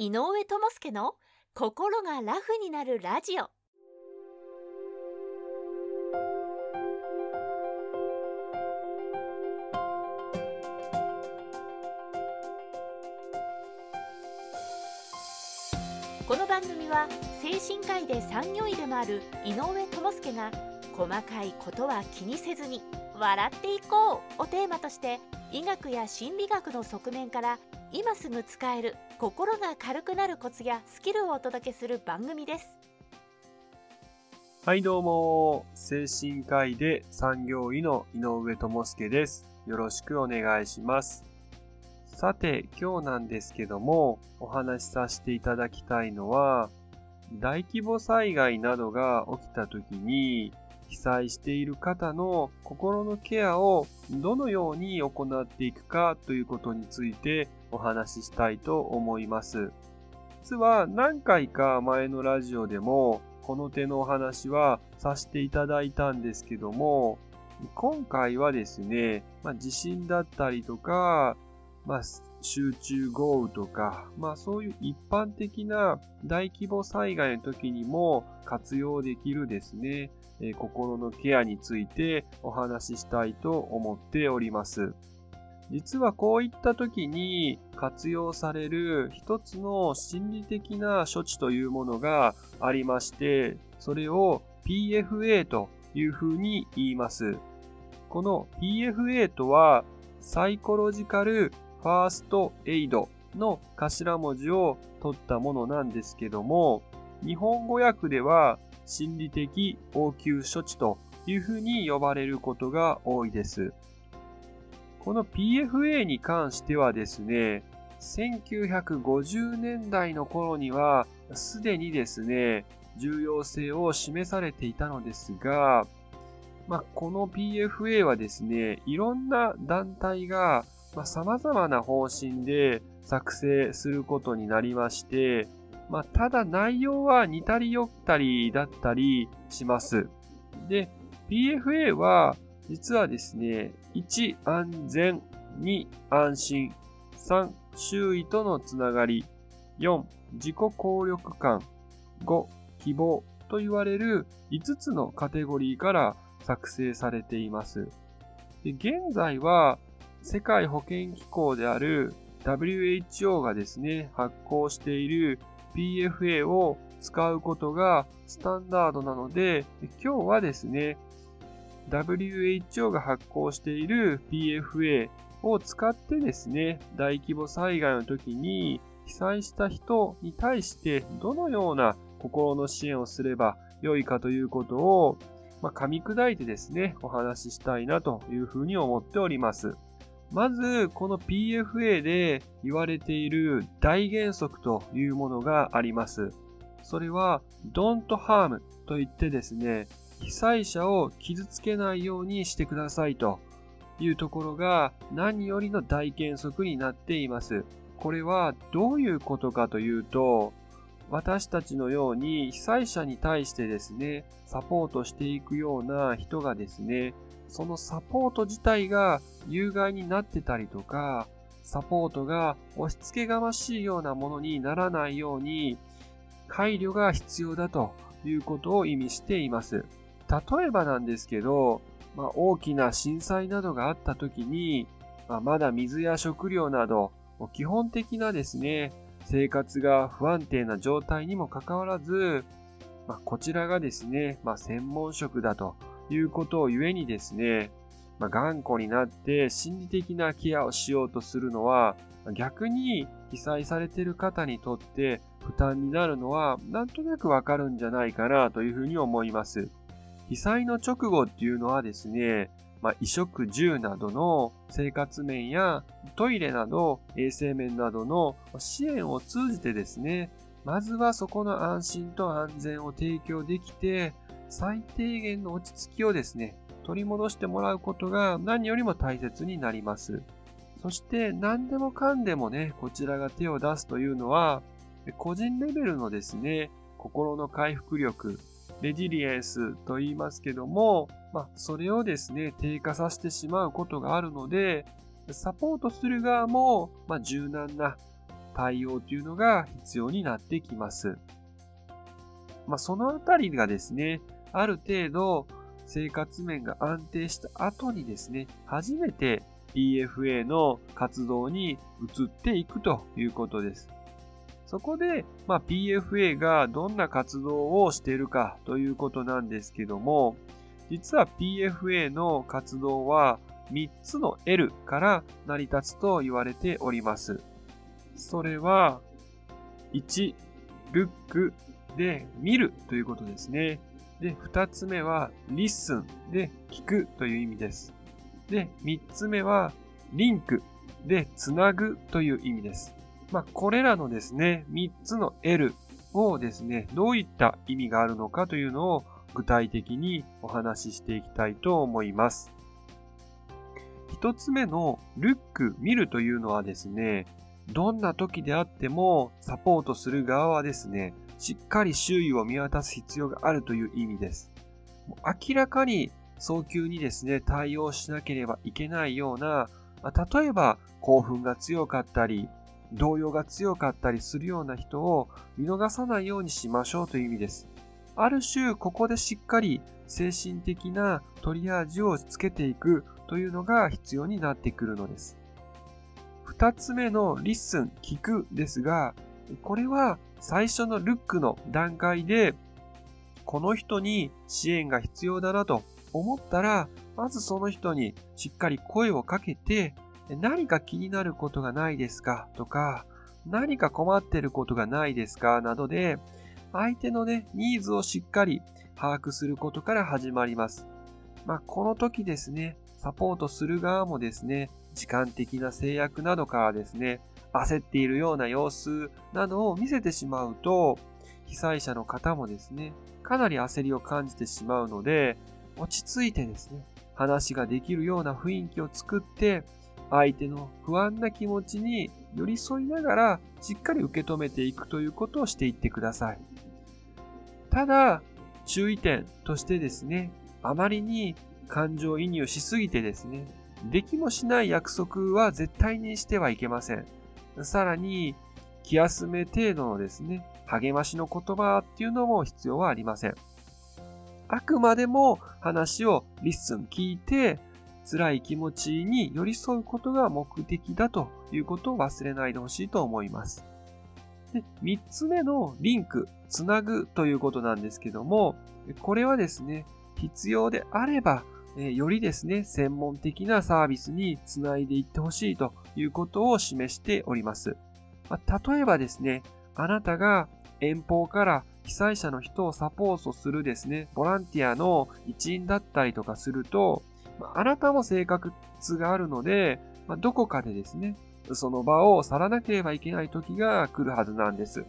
井上智介の心がラフになるラジオ。この番組は精神科医で産業医でもある井上智介が細かいことは気にせずに笑っていこうをテーマとして医学や心理学の側面から今すぐ使える心が軽くなるコツやスキルをお届けする番組です。はいどうも。精神科医で産業医の井上智介です。よろしくお願いします。さて今日なんですけどもお話しさせていただきたいのは大規模災害などが起きた時に被災している方の心のケアをどのように行っていくかということについてお話ししたいと思います。実は何回か前のラジオでもこの手のお話はさせていただいたんですけども今回はですね、まあ、地震だったりとか、まあ、集中豪雨とか、まあそういう一般的な大規模災害の時にも活用できるですね、え、心のケアについてお話ししたいと思っております。実はこういった時に活用される一つの心理的な処置というものがありまして、それを PFA というふうに言います。この PFA とはサイコロジカルファーストエイドの頭文字を取ったものなんですけども、日本語訳では心理的応急処置というふうに呼ばれることが多いです。この PFA に関してはですね、1950年代の頃にはすでにですね、重要性を示されていたのですが、まあ、この PFA はですね、いろんな団体がま、様々な方針で作成することになりまして、まあ、ただ内容は似たり寄ったりだったりします。で、PFA は実はですね、1、安全、2、安心、3、周囲とのつながり、4、自己効力感、5、希望と言われる5つのカテゴリーから作成されています。で現在は世界保健機構である WHO がですね、発行している PFA を使うことがスタンダードなので、今日はですね、WHO が発行している PFA を使ってですね、大規模災害の時に被災した人に対してどのような心の支援をすれば良いかということを、まあ、噛み砕いてですね、お話ししたいなというふうに思っております。まず、この PFA で言われている大原則というものがあります。それは、don't harm と言ってですね、被災者を傷つけないようにしてくださいというところが何よりの大原則になっています。これはどういうことかというと、私たちのように被災者に対してですね、サポートしていくような人がですね、そのサポート自体が有害になってたりとか、サポートが押し付けがましいようなものにならないように、配慮が必要だということを意味しています。例えばなんですけど、まあ、大きな震災などがあった時に、まあ、まだ水や食料など、基本的なですね、生活が不安定な状態にもかかわらず、まあ、こちらがですね、まあ、専門職だということをゆえにですね、まあ、頑固になって心理的なケアをしようとするのは、逆に被災されている方にとって負担になるのはなんとなくわかるんじゃないかなというふうに思います。被災の直後っていうのはですね、まあ、衣食住などの生活面やトイレなど衛生面などの支援を通じてですね、まずはそこの安心と安全を提供できて、最低限の落ち着きをですね、取り戻してもらうことが何よりも大切になります。そして何でもかんでもね、こちらが手を出すというのは、個人レベルのですね、心の回復力、レジリエンスと言いますけども、まあ、それをですね、低下させてしまうことがあるので、サポートする側も、まあ、柔軟な対応というのが必要になってきます。まあ、そのあたりがですね、ある程度生活面が安定した後にですね、初めて PFA の活動に移っていくということです。そこで、まあ、PFA がどんな活動をしているかということなんですけども、実は PFA の活動は3つの L から成り立つと言われております。それは、1、ルックで見るということですね。で、2つ目は listen で聞くという意味です。で、3つ目はリンクでつなぐという意味です。まあ、これらのですね、3つの L をですね、どういった意味があるのかというのを具体的にお話ししていきたいと思います。1つ目のルック、見るというのはですね、どんな時であってもサポートする側はですね、しっかり周囲を見渡す必要があるという意味です。明らかに早急にですね、対応しなければいけないような、例えば興奮が強かったり、動揺が強かったりするような人を見逃さないようにしましょうという意味です。ある種、ここでしっかり精神的なトリアージをつけていくというのが必要になってくるのです。二つ目の listen、聞くですが、これは最初の look の段階で、この人に支援が必要だなと思ったら、まずその人にしっかり声をかけて、何か気になることがないですかとか、何か困ってることがないですかなどで、相手のね、ニーズをしっかり把握することから始まります。まあ、この時ですね、サポートする側もですね、時間的な制約などからですね、焦っているような様子などを見せてしまうと、被災者の方もですね、かなり焦りを感じてしまうので、落ち着いてですね、話ができるような雰囲気を作って、相手の不安な気持ちに寄り添いながらしっかり受け止めていくということをしていってください。ただ、注意点としてですね、あまりに感情移入しすぎてですね、できもしない約束は絶対にしてはいけません。さらに、気休め程度のですね、励ましの言葉っていうのも必要はありません。あくまでも話を listen 聞いて、辛い気持ちに寄り添うことが目的だということを忘れないでほしいと思います。で、3つ目の link、つなぐということなんですけども、これはですね、必要であれば、よりですね、専門的なサービスにつないでいってほしいということを示しております。まあ、例えばですね、あなたが遠方から被災者の人をサポートするですね、ボランティアの一員だったりとかすると、あなたも性格があるので、まあ、どこかでですね、その場を去らなければいけない時が来るはずなんです。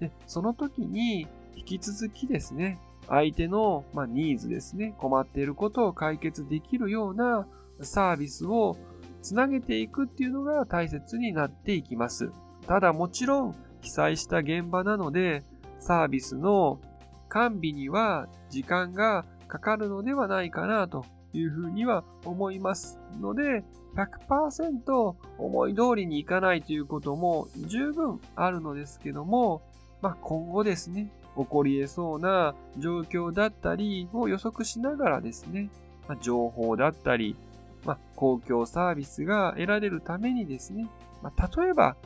で、その時に引き続きですね、相手の、まあ、ニーズですね、困っていることを解決できるようなサービスをつなげていくっていうのが大切になっていきます。ただもちろん被災した現場なのでサービスの完備には時間がかかるのではないかなというふうには思いますので100%思い通りにいかないということも十分あるのですけども、まあ、今後ですね起こり得そうな状況だったりを予測しながらですね、まあ、情報だったり、まあ、公共サービスが得られるためにですね、まあ、例えば、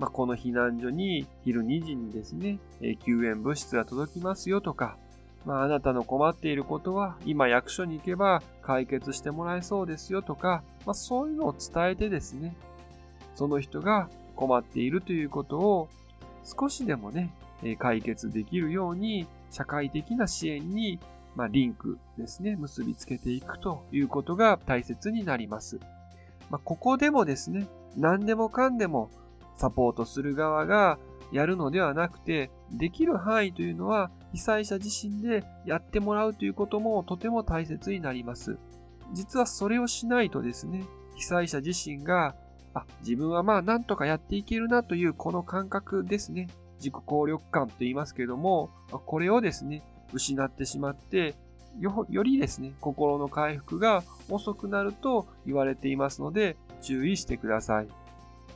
まこの避難所に昼2時にですね、救援物質が届きますよとか、まあ、あなたの困っていることは今役所に行けば解決してもらえそうですよとか、まあ、そういうのを伝えてですね、その人が困っているということを少しでもね、解決できるように社会的な支援に、まあ、リンクですね、結びつけていくということが大切になります。まあ、ここでもですね、何でもかんでもサポートする側がやるのではなくて、できる範囲というのは被災者自身でやってもらうということもとても大切になります。実はそれをしないとですね、被災者自身が、あ、自分はまあなんとかやっていけるなというこの感覚ですね。自己効力感と言いますけども、これをですね、失ってしまって、よよりですね、心の回復が遅くなると言われていますので、注意してください。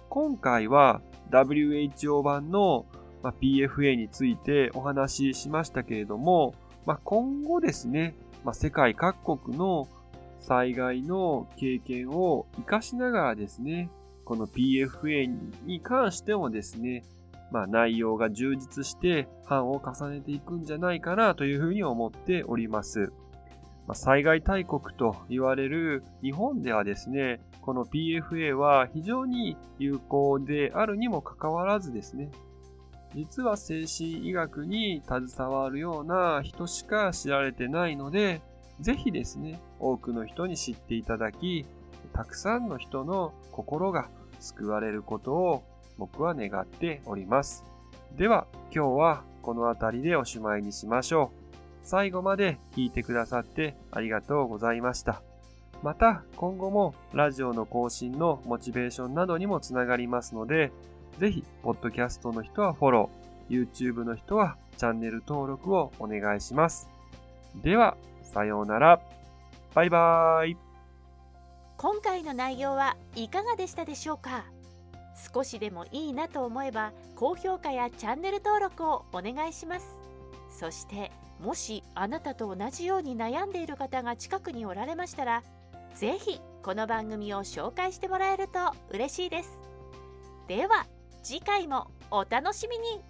今回は WHO 版の、まあ、PFA についてお話ししましたけれども、まあ、今後ですね、まあ、世界各国の災害の経験を活かしながらですね、この PFA に関してもですね、まあ、内容が充実して版を重ねていくんじゃないかなというふうに思っております。まあ、災害大国と言われる日本ではですね、この PFA は非常に有効であるにもかかわらずですね、実は精神医学に携わるような人しか知られてないので、ぜひですね、多くの人に知っていただき、たくさんの人の心が救われることを僕は願っております。では、今日はこの辺りでおしまいにしましょう。最後まで聞いてくださってありがとうございました。また、今後もラジオの更新のモチベーションなどにもつながりますので、ぜひ、ポッドキャストの人はフォロー、YouTube の人はチャンネル登録をお願いします。では、さようなら。バイバーイ。今回の内容はいかがでしたでしょうか？少しでもいいなと思えば高評価やチャンネル登録をお願いしますそしてもしあなたと同じように悩んでいる方が近くにおられましたら是非この番組を紹介してもらえると嬉しいですでは次回もお楽しみに。